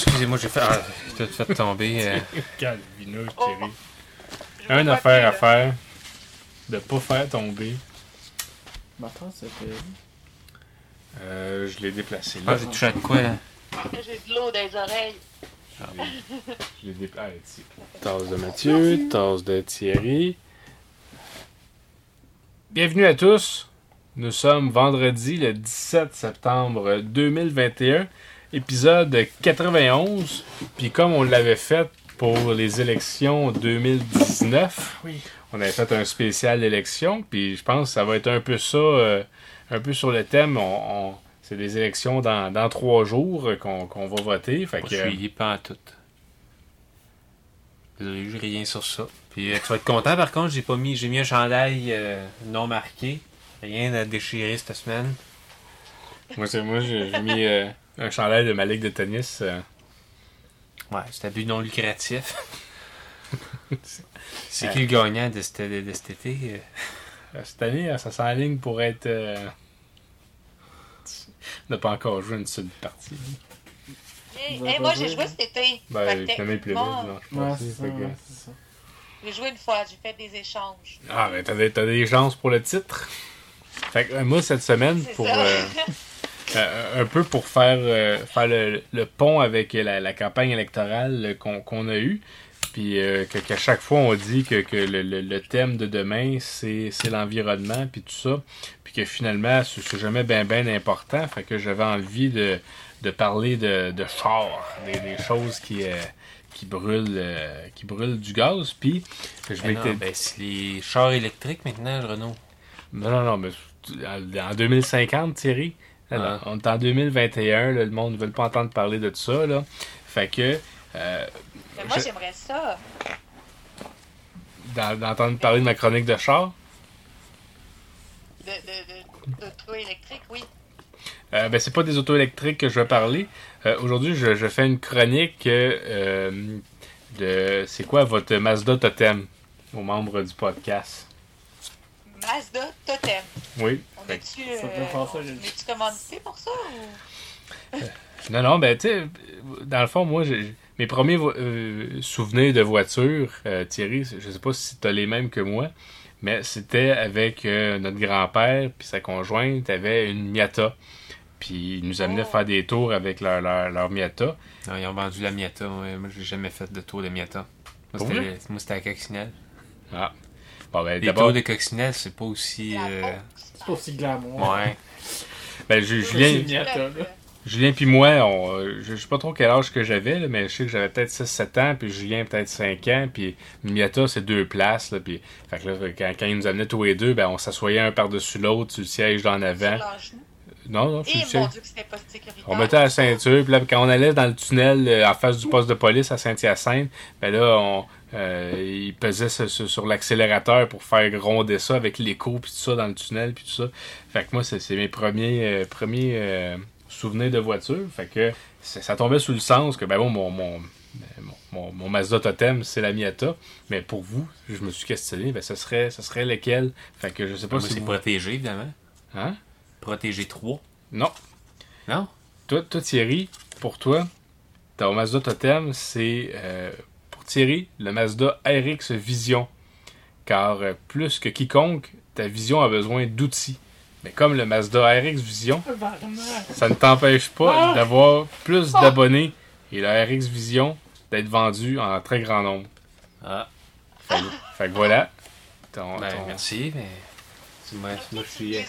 Excusez-moi, j'ai fait, ah, j'ai tout fait tomber. euh. Calvino, Oh. chérie. Je vois Une affaire à faire. De pas faire tomber. Maintenant, c'était. Euh, je l'ai déplacé Ah, là. j'ai touché à de quoi, là? J'ai de l'eau dans les oreilles. Je l'ai déplacé. Ah, ici. Tasse de Mathieu, tasse de Thierry. Bienvenue à tous. Nous sommes vendredi le 17 septembre 2021, épisode 91. Puis comme on l'avait fait pour les élections 2019, Oui. on avait fait un spécial élection. Puis je pense que ça va être un peu ça, euh, un peu sur le thème. On, on- c'est des élections dans, dans trois jours qu'on va voter. Fait Pas que, suivi, pas en tout. Désolé, j'ai rien sur ça. Puis euh, tu vas être content, par contre, j'ai pas mis, j'ai mis un chandail euh, non marqué. Rien à déchirer cette semaine. Moi, c'est moi, j'ai j'ai mis euh, un chandail de ma ligue de tennis. euh. Ouais, un but non lucratif. c'est qui le gagnant de, cet- de, de cet été? euh? Euh, Cette année, euh, ça s'enligne pour être. Euh... On n'a pas encore joué une seule partie. Hey, moi, j'ai joué? cet été. Ben, Ouais, fait que- ouais, c'est ça. J'ai joué une fois, j'ai fait des échanges. Ah, ben, t'as des, des chances pour le titre. Fait que euh, moi, cette semaine, pour. euh, euh, un peu pour faire, euh, faire le, le pont avec la, la campagne électorale euh, qu'on a eue. Puis euh, qu'à chaque fois, on dit que, que le, le- le thème de demain, c'est l'environnement, puis tout ça. Puis que finalement, c'est jamais bien, bien important. Fait que j'avais envie de, de parler de, de chars, des, des choses qui, qui, brûlent, euh, qui brûlent du gaz. Puis je Ben m'étais non, ben, c'est les chars électriques maintenant, Renault. non, non, non, mais en 2050, Thierry, là, Ah. on est en 2021, là, le monde ne veut pas entendre parler de tout ça. Là. Fait que, euh, Mais moi, Je- j'aimerais ça. d'en- d'entendre parler de ma chronique de char, De, de, de, d'auto électrique, oui. euh, ben, c'est pas des autos électriques que je vais parler. Euh, Aujourd'hui, je, je fais une chronique euh, de. C'est quoi votre Mazda Totem aux membres du podcast? Mazda Totem. Oui. On est-tu Ça peut euh, commandité pour ça ou... non, non, ben, tu sais, dans le fond, moi, j'ai- mes premiers euh, souvenirs de voiture, euh, Thierry, je sais pas si tu as les mêmes que moi, mais c'était avec euh, notre grand-père puis sa conjointe avait une Miata. Puis ils nous amenaient Oh. faire des tours avec leur, leur, leur Miata. Non, ils ont vendu la Miata. ouais. Moi, j'ai jamais fait de tour de Miata. Moi, c'était, vrai? moi, c'était à Coccinelle. Ah. Bon, ben, Les d'abord, tours de Coccinelle, c'est pas aussi. Euh. C'est pas aussi glamour. Ouais. ben, Julien. Julien puis moi, on, euh, je, je sais pas trop quel âge que j'avais, mais je sais que j'avais peut-être 6-7 ans, puis Julien peut-être 5 ans, puis Miata, c'est deux places, là, puis fait que là, quand, quand ils nous amenaient tous les deux, ben, on s'assoyait un par-dessus l'autre sur le siège d'en avant. Non, non, Et le mon. Dieu que c'était pas sécuritaire. On mettait la ceinture, puis là, quand on allait dans le tunnel euh, en face du poste de police à Saint-Hyacinthe, ben là, on, euh, il pesait sur, l'accélérateur pour faire gronder ça avec l'écho, puis tout ça dans le tunnel, puis tout ça. Fait que moi, c'est mes premiers, euh, premiers euh, souvenirs de voiture. Fait que ça, ça tombait sous le sens que, ben bon, mon, mon, mon, mon- mon Mazda Totem, c'est la Miata. Mais pour vous, je me suis questionné, ben ce serait, ce serait lequel? Fait que je sais pas Moi, si c'est vous... protégé, évidemment. Hein? Protégé 3. Non. Non? Toi, toi, Thierry, pour toi, ton Mazda Totem, c'est Thierry le Mazda RX Vision. Car euh, plus que quiconque, ta vision a besoin d'outils. Mais comme le Mazda RX Vision, ça ne t'empêche pas Ah! d'avoir plus d'abonnés et le RX Vision d'être vendu en très grand nombre. Ah. Fait, que- fait que voilà. Ton, Ben, ton- merci, mais. attribué.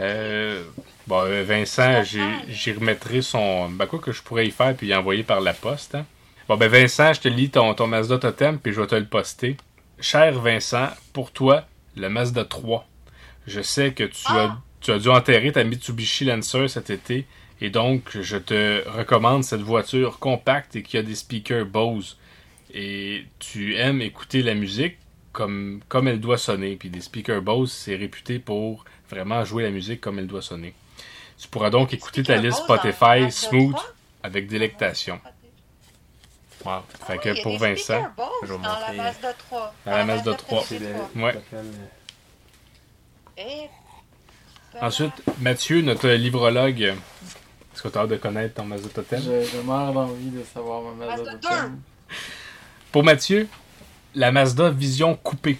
Euh, bon, euh, Vincent, j'y remettrai son. Ben, quoi que je pourrais y faire puis y envoyer par la poste. hein. Bon, ben, Vincent, je te lis ton, ton Mazda Totem puis je vais te le poster. Cher Vincent, pour toi, le Mazda 3. Je sais que tu, as, Ah! tu as dû enterrer ta Mitsubishi Lancer cet été et donc je te recommande cette voiture compacte et qui a des speakers Bose. Et tu aimes écouter la musique comme, comme elle doit sonner. Puis des speakers Bose, c'est réputé pour vraiment jouer la musique comme elle doit sonner. Tu pourras donc écouter ta liste Spotify smooth 3? avec délectation. Wow. Fait Ah que oui, a pour Vincent, Je vais dans la montrer. Mazda 3. Dans la Mazda 3. PT3. Ouais. Et... Ensuite, Mathieu, notre livrologue, que tu as hâte de connaître ton Mazda Totem? Je, je meurs d'envie de savoir ma Mazda Mazda Totem. Pour Mathieu, la Mazda Vision coupée.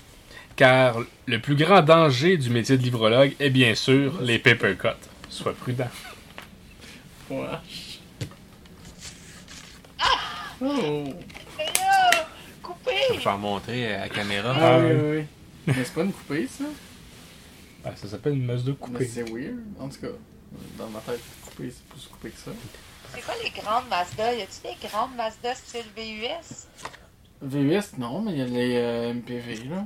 Car le plus grand danger du métier de livrologue est bien sûr les paper cuts. Sois prudent. Wesh. Oh! Là, coupé! Je vais en montrer à la caméra. Ah oui, ouais. oui, oui. Mais c'est pas une coupée, ça? Ah, ça s'appelle une Mazda Mais coupée. c'est weird. En tout cas, dans ma tête, coupée, c'est plus coupé que ça. C'est quoi les grandes Mazda? Y a-tu des grandes Mazda style VUS? VUS, non, mais il y a les euh, MPV, là.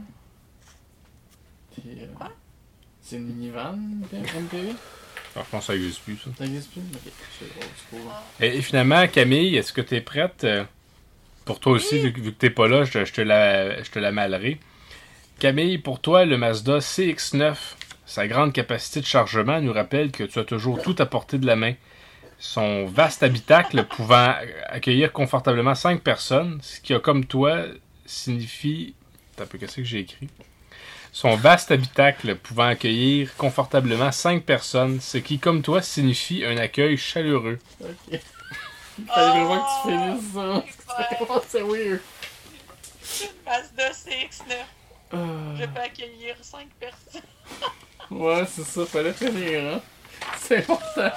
Puis, euh, Quoi? C'est une minivan, MPV? Ah, je pense que ça n'existe plus, ça. Ça existe plus? Ok, c'est. Et, et finalement, Camille, est-ce que tu es prête? euh, Pour toi aussi, vu, que- vu que t'es pas là, je, je te la, je te la malerai. Camille, pour toi, le Mazda CX-9, sa grande capacité de chargement nous rappelle que tu as toujours tout à portée de la main. Son vaste habitacle pouvant accueillir confortablement 5 personnes, ce qui a comme toi signifie... Un peu, qu'est-ce que j'ai écrit? Son vaste habitacle pouvant accueillir confortablement 5 personnes, ce qui, comme toi, signifie un accueil chaleureux. Ok. Il fallait vraiment que tu finisses ça. c'est weird. Mazda CX-9. Ah. Je peux accueillir 5 personnes. Ouais, c'est ça, fallait finir, hein. C'est important.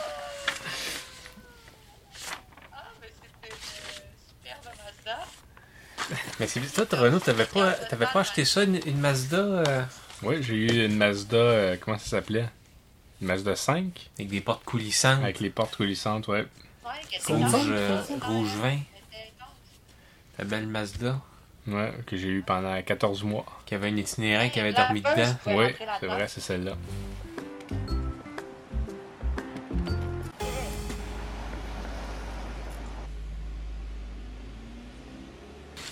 Ah, mais c'était une superbe Mazda. Mais c'est toi, toi, Renaud, t'avais pas, t'avais pas acheté ça, une, une Mazda euh, Oui, j'ai eu une Mazda, euh, comment ça s'appelait? Une Mazda 5 avec des portes coulissantes, avec les portes coulissantes, ouais. Rouge, rouge, c'est? euh, rouge la belle Mazda, Ouais, que j'ai eu pendant 14 mois. qui avait un itinérant qui avait dormi dedans. Oui, c'est vrai, c'est celle-là.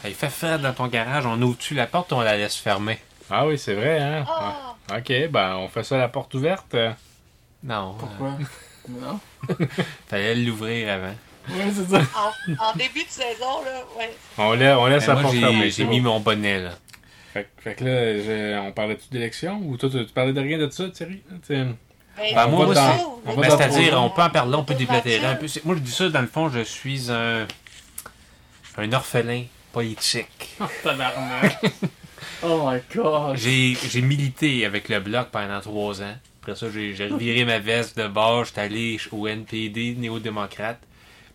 Il fait frais dans ton garage, on ouvre-tu la porte ou on la laisse fermer? Ah oui, c'est vrai, hein Ah! Ah, Ok, ben on fait ça à la porte ouverte. Non, Pourquoi? Non? euh, fallait l'ouvrir avant. Ouais, c'est ça. En, en début de saison, là, ouais. On, laisse, on laisse Ben, la moi, porte fermée. j'ai, mis mon bonnet, là. Fait, que- fait que là, je- on parlait-tu d'élection ou toi, tu, tu parlais de rien de ça, Thierry? T'sais, Ben, Ben, moi, va Ben, c'est-à-dire, on peut en parler, on peut déblatérer un peu. Moi, je dis ça, dans le fond, je suis un, un orphelin politique. Tabarnak. Oh my god. J'ai, j'ai milité avec le Bloc pendant trois ans. Après ça, j'ai, reviré ma veste de bord, j'étais allé au NPD, néo-démocrate.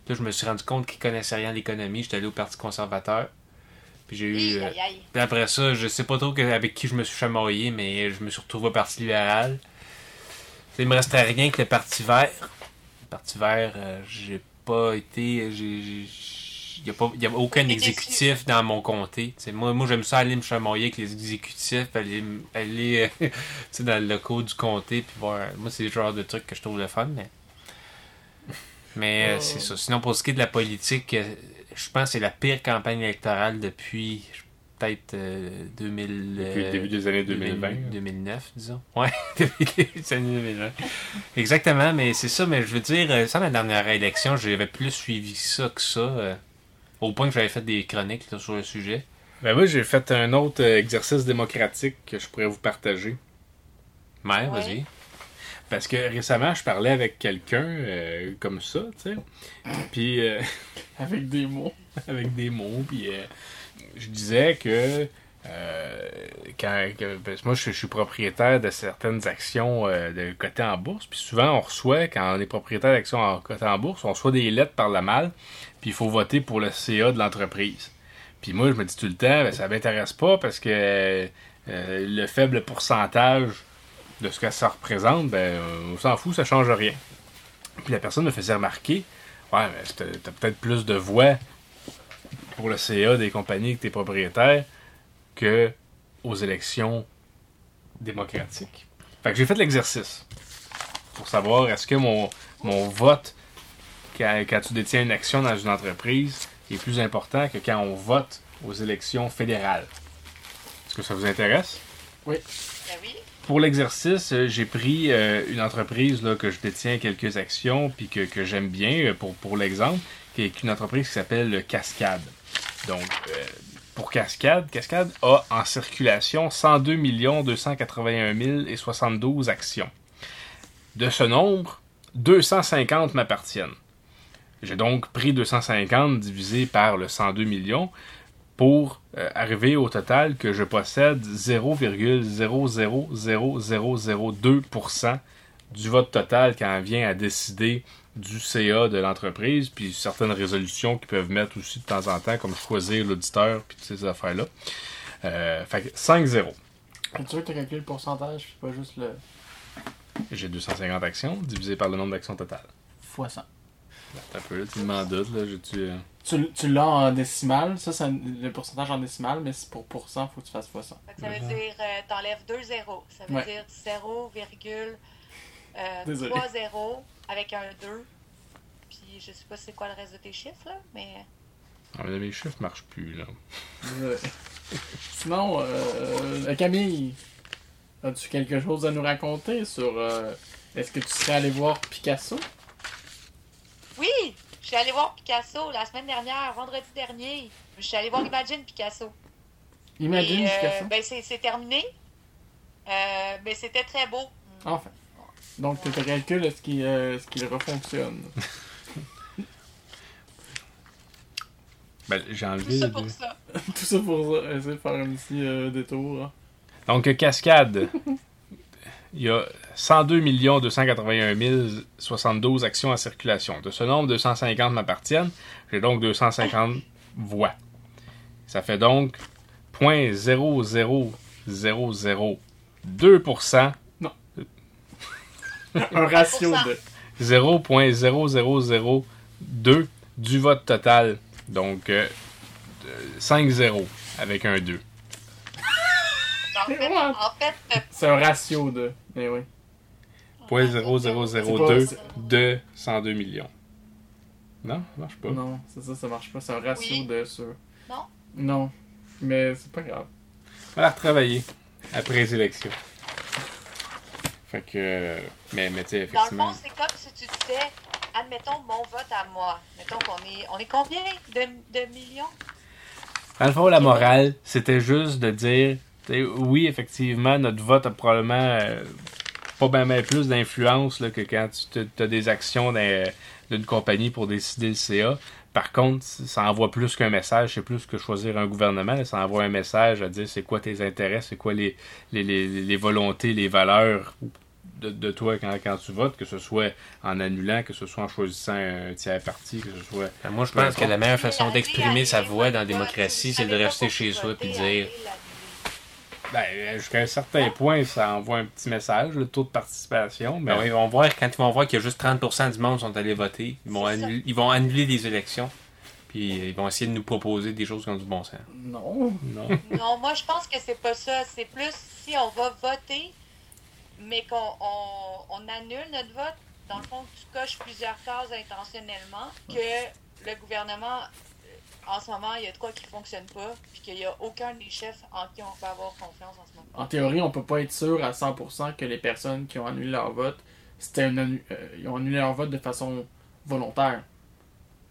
Puis là, je me suis rendu compte qu'ils connaissaient rien à l'économie, j'étais allé au Parti conservateur. Puis j'ai eu... Euh, aïe, aïe. Puis après ça, je sais pas trop que- avec qui je me suis chamaillé, mais je me suis retrouvé au Parti libéral. Il me restait rien que le Parti vert. Le Parti vert, euh, j'ai pas été. Il n'y a, pas- y a aucun exécutif dans mon comté. Moi, moi j'aime ça aller me chamailler avec les exécutifs, aller, aller euh, tu sais, dans le locaux du comté, puis voir. Moi, c'est le genre de truc que je trouve le fun, mais. Mais euh, Oh. c'est ça. Sinon, pour ce qui est de la politique, euh, je pense que c'est la pire campagne électorale depuis peut-être euh, 2000. Depuis le début des années 2020. 2009, disons. Ouais, depuis le début des années 2020. Exactement, mais c'est ça, mais je veux dire, sans la dernière élection, j'avais plus suivi ça que ça. Au point que j'avais fait des chroniques là, sur le sujet. Ben moi, j'ai fait un autre euh, exercice démocratique que je pourrais vous partager. Ouais, Ouais. vas-y. Parce que récemment, je parlais avec quelqu'un euh, comme ça, tu sais. Puis euh, Avec des mots. avec des mots, puis euh, je disais que euh, quand, que- parce que moi, je, je suis propriétaire de certaines actions euh, de côté en bourse, puis souvent, on reçoit, quand on est propriétaire d'actions en côté en bourse, on reçoit des lettres par la malle, puis il faut voter pour le CA de l'entreprise. Puis moi, je me dis tout le temps, ben, ça m'intéresse pas parce que euh, le faible pourcentage de ce que ça représente, ben, on s'en fout, ça change rien. Puis la personne me faisait remarquer, ouais, mais t'as peut-être plus de voix pour le CA des compagnies que t'es propriétaire que aux élections démocratiques. Fait que j'ai fait l'exercice pour savoir est-ce que mon vote quand, quand tu détiens une action dans une entreprise est plus important que quand on vote aux élections fédérales. Est-ce que ça vous intéresse? Ben oui. Pour l'exercice, euh, j'ai pris euh, une entreprise là, que je détiens quelques actions puis que, que j'aime bien euh, pour, pour l'exemple, qui est une entreprise qui s'appelle Cascade. Donc, euh, pour Cascade, Cascade a en circulation 102 281 072 actions. De ce nombre, 250 m'appartiennent. J'ai donc pris 250 divisé par le 102 millions pour euh, arriver au total que je possède 0,000002% du vote total quand on vient à décider du CA de l'entreprise, puis certaines résolutions qui peuvent mettre aussi de temps en temps, comme choisir l'auditeur, puis toutes ces affaires-là. Euh, fait que 5-0. Es-tu sûr que tu as calculé le pourcentage, puis pas juste le J'ai 250 actions divisé par le nombre d'actions totales. fois 100? Un peu, là, tu m'en doutes, là, j'ai-tu... euh, Tu, tu l'as en décimal, ça c'est le pourcentage en décimal, mais c'est pour pourcent, faut que tu fasses fois 100. Fait que ça veut dire, euh, t'enlèves deux zéros. Ça veut Ouais. dire 0,30 Désolé. 3 zéros avec un 2. Puis je sais pas c'est quoi le reste de tes chiffres, là, mais Ah, mais mes chiffres marchent plus, là. Sinon, euh, Camille, as-tu quelque chose à nous raconter sur euh, est-ce que tu serais allé voir Picasso? Oui! Je suis allée voir Picasso la semaine dernière, vendredi dernier. Je suis allée voir Imagine Picasso. Imagine Et, euh, Picasso. ben, c'est c'est terminé. Euh, mais c'était très beau. Enfin. Donc, tu te calcules est-ce qu'il euh, est-ce qu'il refonctionne. Ben, j'ai Tout enlevé... ça pour ça. Tout ça pour ça, essayer de faire un petit euh, détour. hein. Donc, Cascade, il y a 102 281 072 actions en circulation. De ce nombre, 250 m'appartiennent. J'ai donc 250 voix. Ça fait donc 0.00002%, un ratio de. 0.0002 du vote total. Donc, euh, 5-0 avec un 2. En fait, Ouais. en fait euh, C'est un ratio de. Mais oui. Point 0002 de 102 millions. Non, ça marche pas. Non, c'est ça, ça marche pas. C'est un ratio Oui. de sur. Non. Non. Mais c'est pas grave. On va la retravailler après les élections. Fait que. Mais, mais tu sais, Dans le effectivement. fond, c'est comme si tu disais, admettons mon vote à moi. Mettons qu'on est, on est combien de, de millions? Dans le fond, la morale, c'était juste de dire oui, effectivement, notre vote a probablement euh, pas bien ben plus d'influence que quand tu as des actions d'un- d'une compagnie pour décider le CA. Par contre, ça envoie plus qu'un message, c'est plus que choisir un gouvernement. là, ça envoie un message à dire c'est quoi tes intérêts, c'est quoi les, les, les, les volontés, les valeurs de, de toi quand, quand tu votes, que ce soit en annulant, que ce soit en choisissant un tiers parti, que ce soit. Ben, moi, je pense que la meilleure façon d'exprimer sa voix dans la démocratie, c'est de rester chez soi et de dire Ben, jusqu'à un certain point, ça envoie un petit message, le taux de participation. Mais Ben oui, ils vont voir, quand ils vont voir qu'il y a juste 30% du monde qui sont allés voter, ils vont, annuler, ils vont annuler les élections. Puis euh, ils vont essayer de nous proposer des choses qui ont du bon sens. Non. non. Non, moi, je pense que c'est pas ça. C'est plus si on va voter, mais qu'on on, on annule notre vote. Dans le fond, tu coches plusieurs cases intentionnellement que le gouvernement, euh, en ce moment, il y a de quoi qui fonctionne pas, puis qu'il n'y a aucun des chefs en qui on peut avoir confiance en ce moment. En théorie, on peut pas être sûr à 100% que les personnes qui ont annulé leur vote, c'était un annu- euh, ils ont annulé leur vote de façon volontaire.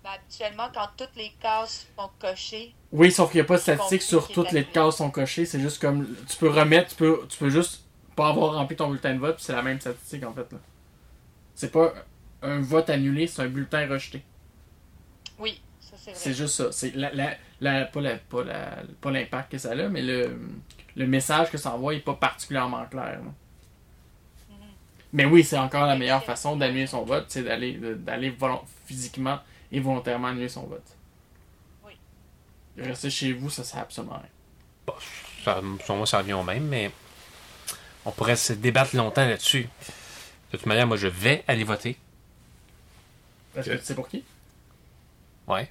Ben, habituellement, quand toutes les cases sont cochées, Oui, sauf qu'il n'y a pas de statistique Compris sur toutes les cases sont cochées. C'est juste comme. Tu peux remettre, tu peux, tu peux juste pas avoir rempli ton bulletin de vote, c'est la même statistique en fait. là. C'est pas un vote annulé, c'est un bulletin rejeté. oui, c'est juste ça. C'est la, la, la- pas la, pas la, pas l'impact que ça a, mais le, le message que ça envoie est pas particulièrement clair. là. Mhm. Mais oui, c'est encore la meilleure c'est- façon d'annuler son vote, c'est d'aller de- d'aller volon- physiquement et volontairement annuler son vote. Oui. Rester chez vous, ça sert absolument à rien. Ça, sur moi, ça revient au même, mais on pourrait se débattre longtemps là-dessus. De toute manière, moi, je vais aller voter. Est-ce que tu sais pour qui? Ouais.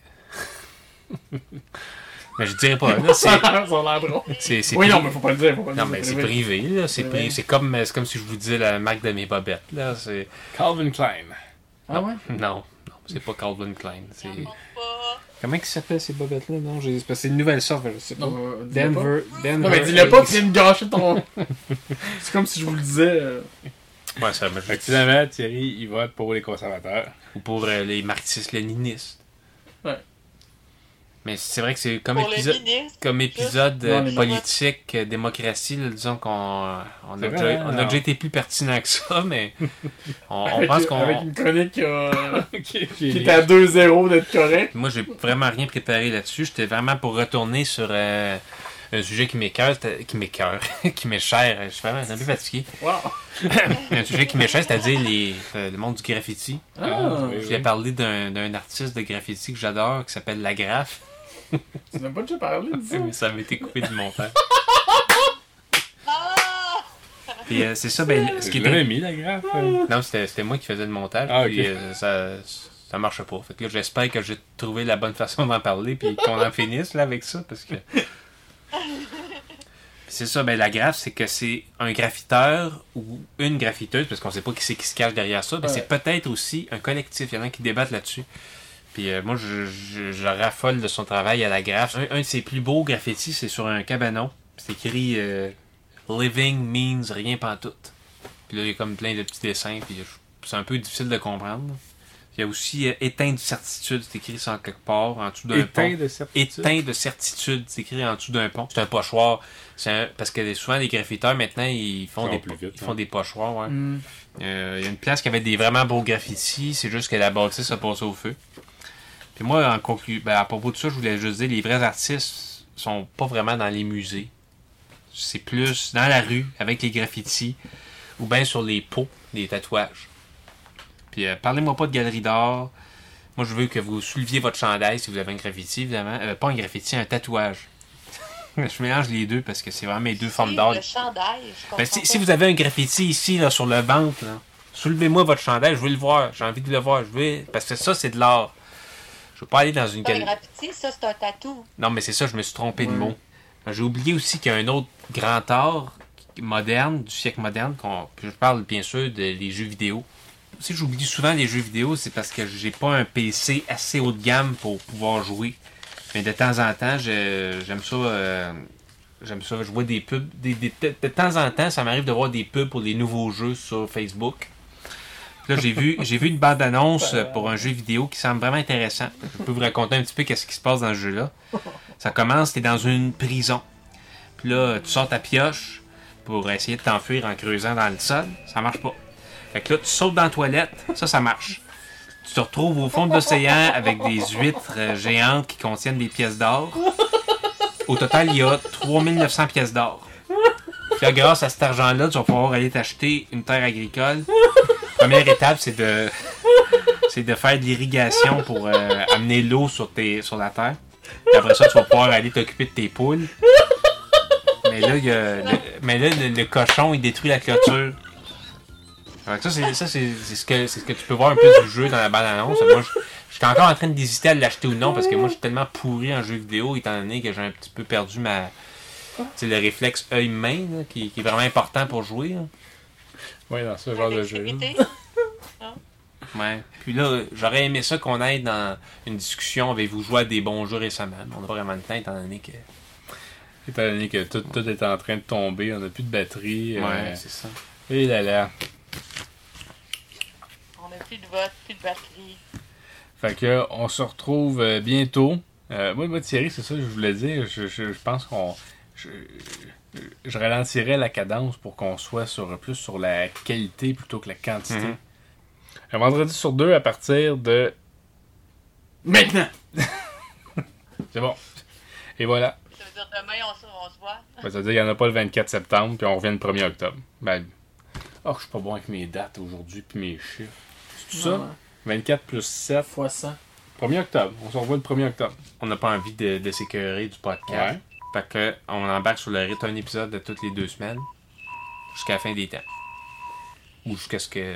mais je dirais pas. Là, c'est, ça a l'air drôle. c'est, c'est Oui, pri- non, mais faut pas le dire. Faut pas le Non, dire, mais c'est privé. privé, là. C'est, C'est pri- vrai. c'est comme, c'est comme si je vous disais la marque de mes bobettes, là. C'est... Calvin Klein. Ah ouais? Non, non, c'est pas Calvin Klein. C'est... Comment ils s'appellent ces bobettes-là? Non, j'ai... c'est une nouvelle sorte, je sais pas. Non, euh, dis-le pas. Denver, Denver. Non, mais dis-le pas, tu viens de gâcher ton. c'est comme si je vous le disais. euh, Ouais, ça me Fait finalement, Thierry, il vote pour les conservateurs. Ou pour euh, les marxistes-léninistes. Mais c'est vrai que c'est comme épisode, ministre. comme épisode Non, euh, politique, euh, démocratie, là, disons qu'on euh, on C'est a, vrai, déjà, hein, on a déjà été plus pertinent que ça, mais on, on pense qu'on. avec une chronique euh, qui qui était à 2-0 d'être correct. Moi, j'ai vraiment rien préparé là-dessus. J'étais vraiment pour retourner sur euh, un sujet qui m'écoeure, c'était- qui m'écoeure, qui m'est cher. Je suis vraiment un peu fatigué. Wow. un sujet qui m'est cher, c'est-à-dire les, euh, le monde du graffiti. Ah, oui. Je voulais parler d'un d'un artiste de graffiti que j'adore, qui s'appelle Lagraphe. Tu n'as pas déjà parlé de ça? Mais ça m'a été coupé du montage. Ah! Puis euh, c'est ça, ben, ce qui était... mis, la graphe. hein. Non, c'était c'était moi qui faisais le montage. Ah, puis ok. euh, ça, ça marche pas. Fait que là, j'espère que j'ai trouvé la bonne façon d'en parler puis qu'on en finisse là avec ça parce que. Puis c'est ça, ben la graphe, c'est que c'est un graffiteur ou une graffiteuse, parce qu'on sait pas qui c'est qui se cache derrière ça, mais Ouais. c'est peut-être aussi un collectif. Il y en a qui débattent là-dessus. Puis euh, moi, je, je, je raffole de son travail à la graphe. Un, un de ses plus beaux graffitis, c'est sur un cabanon. C'est écrit euh, Living means rien pantoute. Puis là, il y a comme plein de petits dessins, puis c'est un peu difficile de comprendre. Il y a aussi euh, éteint de certitude, c'est écrit ça en quelque part, en dessous d'un Éteint pont. de certitude? Éteint de certitude, c'est écrit en dessous d'un pont. C'est un pochoir. Un- Parce que souvent, les graffiteurs, maintenant, ils font, des, vite, ils font des pochoirs. Ouais. Hmm. Euh, Il y a une place qui avait des vraiment beaux graffitis, c'est juste que la bâtisse a passé au feu. Puis moi, en conclu, ben, à propos de ça, je voulais juste dire, les vrais artistes sont pas vraiment dans les musées. C'est plus dans la rue, avec les graffitis, ou bien sur les pots des tatouages. Puis euh, parlez-moi pas de galerie d'art. Moi, je veux que vous souleviez votre chandail si vous avez un graffiti, évidemment. Euh, pas un graffiti, un tatouage. je mélange les deux parce que c'est vraiment mes deux formes d'art. Le chandail, je Ben, si, vous avez un graffiti ici, là, sur le ventre, là, soulevez-moi votre chandail, je veux le voir. J'ai envie de le voir. Je veux... Parce que ça, c'est de l'art. Je veux pas aller dans une galerie. graffiti, ça, c'est un tatou. Non, mais c'est ça, je me suis trompé de mot. J'ai oublié aussi qu'il y a un autre grand art moderne, du siècle moderne, qu'on... je parle bien sûr des jeux vidéo. Si j'oublie souvent les jeux vidéo, c'est parce que j'ai pas un PC assez haut de gamme pour pouvoir jouer. Mais de temps en temps, je- j'aime ça. euh, J'aime ça. Je vois des pubs. Des, des- de, de temps en temps, ça m'arrive de voir des pubs pour des nouveaux jeux sur Facebook. Là, j'ai vu, j'ai vu une bande-annonce euh, pour un jeu vidéo qui semble vraiment intéressant. Je peux vous raconter un petit peu qu'est-ce qui se passe dans ce jeu-là. Ça commence, t'es dans une prison. Puis là, tu sors ta pioche pour essayer de t'enfuir en creusant dans le sol. Ça marche pas. Fait que là, tu sautes dans la toilette. Ça, ça marche. Tu te retrouves au fond de l'océan avec des huîtres euh, géantes qui contiennent des pièces d'or. Au total, il y a 3900 pièces d'or. Puis grâce à cet argent-là, tu vas pouvoir aller t'acheter une terre agricole. Première étape, c'est de c'est de faire de l'irrigation pour euh, amener l'eau sur, tes, sur la terre. Après ça, tu vas pouvoir aller t'occuper de tes poules. Mais là, y a le, mais là le, cochon, il détruit la clôture. Ça, c'est, ça c'est, ce que, ce que tu peux voir un peu du jeu dans la bande-annonce. Moi, je, suis encore en train d'hésiter à l'acheter ou non parce que moi, je suis tellement pourri en jeu vidéo étant donné que j'ai un petit peu perdu ma... C'est le réflexe œil-main qui, est vraiment important pour jouer. Oui, dans ce genre de jeu. Ouais. Puis là, j'aurais aimé ça qu'on aille dans une discussion. Avez-vous joué à des bons jeux récemment? Mais on n'a pas vraiment le temps étant donné que. Étant donné que tout, tout est en train de tomber, on n'a plus de batterie. Ouais, euh, c'est ça. et là là. On n'a plus de vote, plus de batterie. Fait que on se retrouve euh, bientôt. Euh, moi, moi, Thierry, c'est ça que je voulais dire. Je, je- je pense qu'on. Je, je ralentirais la cadence pour qu'on soit sur plus sur la qualité plutôt que la quantité. Mhm. Un vendredi sur deux à partir de. Maintenant! C'est bon. Et voilà. Ça veut dire demain, on, se- on se voit? Ben, ça veut dire qu'il n'y en a pas le 24 septembre, puis on revient le 1er octobre. Ben. Oh, je suis pas bon avec mes dates aujourd'hui, puis mes chiffres. C'est tout ça? 24 plus 7. Fois 100. 1er octobre. On se revoit le 1er octobre. On n'a pas envie de, de s'écœurer du podcast. Ouais. Fait que on embarque sur le rythme un épisode de toutes les deux semaines. Jusqu'à la fin des temps. Ou jusqu'à ce que.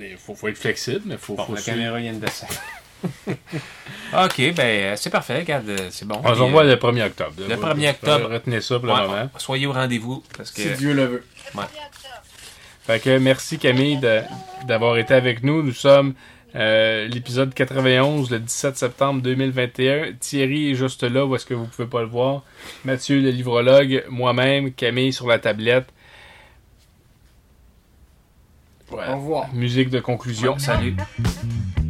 Il faut, faut être flexible, mais faut, Bon, faut la suivre. caméra vient de descendre. ok, ben c'est parfait, regarde, c'est bon. On se revoit le 1er octobre. le 1er octobre. Retenez ça pour le ouais, moment. soyez au rendez-vous parce que Si Dieu le veut. Le Ouais. 1er octobre. Fait que merci Camille d'avoir été avec nous. Nous sommes euh, l'épisode 91, le 17 septembre 2021. Thierry est juste là, où est-ce que vous pouvez pas le voir. Mathieu, le livrologue, moi-même, Camille sur la tablette. Au revoir. Musique de conclusion. salut. Salut.